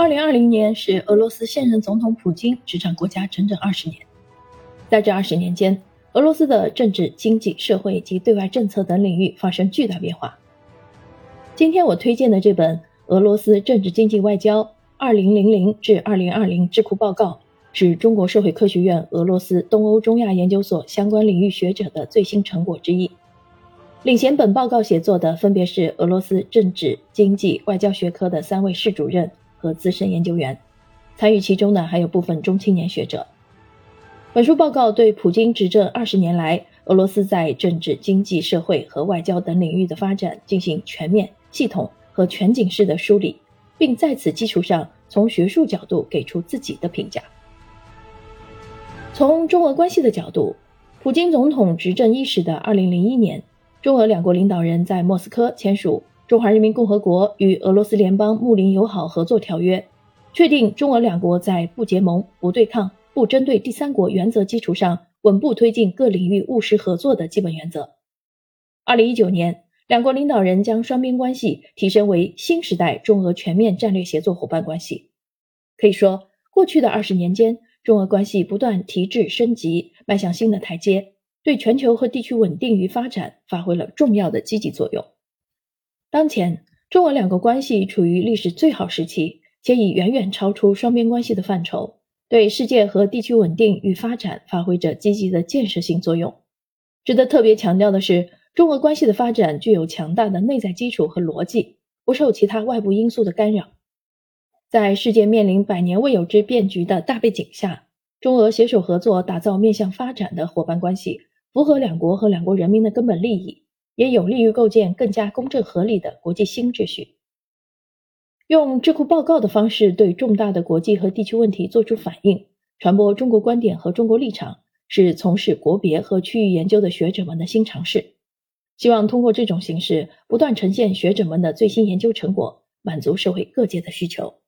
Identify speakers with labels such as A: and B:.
A: 二零二零年是俄罗斯现任总统普京执掌国家整整二十年，在这二十年间，俄罗斯的政治、经济、社会及对外政策等领域发生巨大变化。今天我推荐的这本《俄罗斯政治经济外交二零零零至二零二零智库报告》，是中国社会科学院俄罗斯东欧中亚研究所相关领域学者的最新成果之一。领衔本报告写作的分别是俄罗斯政治、经济、外交学科的三位室主任。和资深研究员参与其中的还有部分中青年学者。本书报告对普京执政二十年来俄罗斯在政治、经济、社会和外交等领域的发展进行全面、系统和全景式的梳理，并在此基础上从学术角度给出自己的评价。从中俄关系的角度，普京总统执政伊始的二零零一年，中俄两国领导人在莫斯科签署。中华人民共和国与俄罗斯联邦睦邻友好合作条约，确定中俄两国在不结盟、不对抗、不针对第三国原则基础上，稳步推进各领域务实合作的基本原则。二零一九年，两国领导人将双边关系提升为新时代中俄全面战略协作伙伴关系。可以说，过去的二十年间，中俄关系不断提质升级，迈向新的台阶，对全球和地区稳定与发展发挥了重要的积极作用。当前，中俄两国关系处于历史最好时期，且已远远超出双边关系的范畴，对世界和地区稳定与发展发挥着积极的建设性作用。值得特别强调的是，中俄关系的发展具有强大的内在基础和逻辑，不受其他外部因素的干扰。在世界面临百年未有之变局的大背景下，中俄携手合作，打造面向发展的伙伴关系，符合两国和两国人民的根本利益。也有利于构建更加公正合理的国际新秩序。用智库报告的方式对重大的国际和地区问题作出反应，传播中国观点和中国立场，是从事国别和区域研究的学者们的新尝试。希望通过这种形式，不断呈现学者们的最新研究成果，满足社会各界的需求。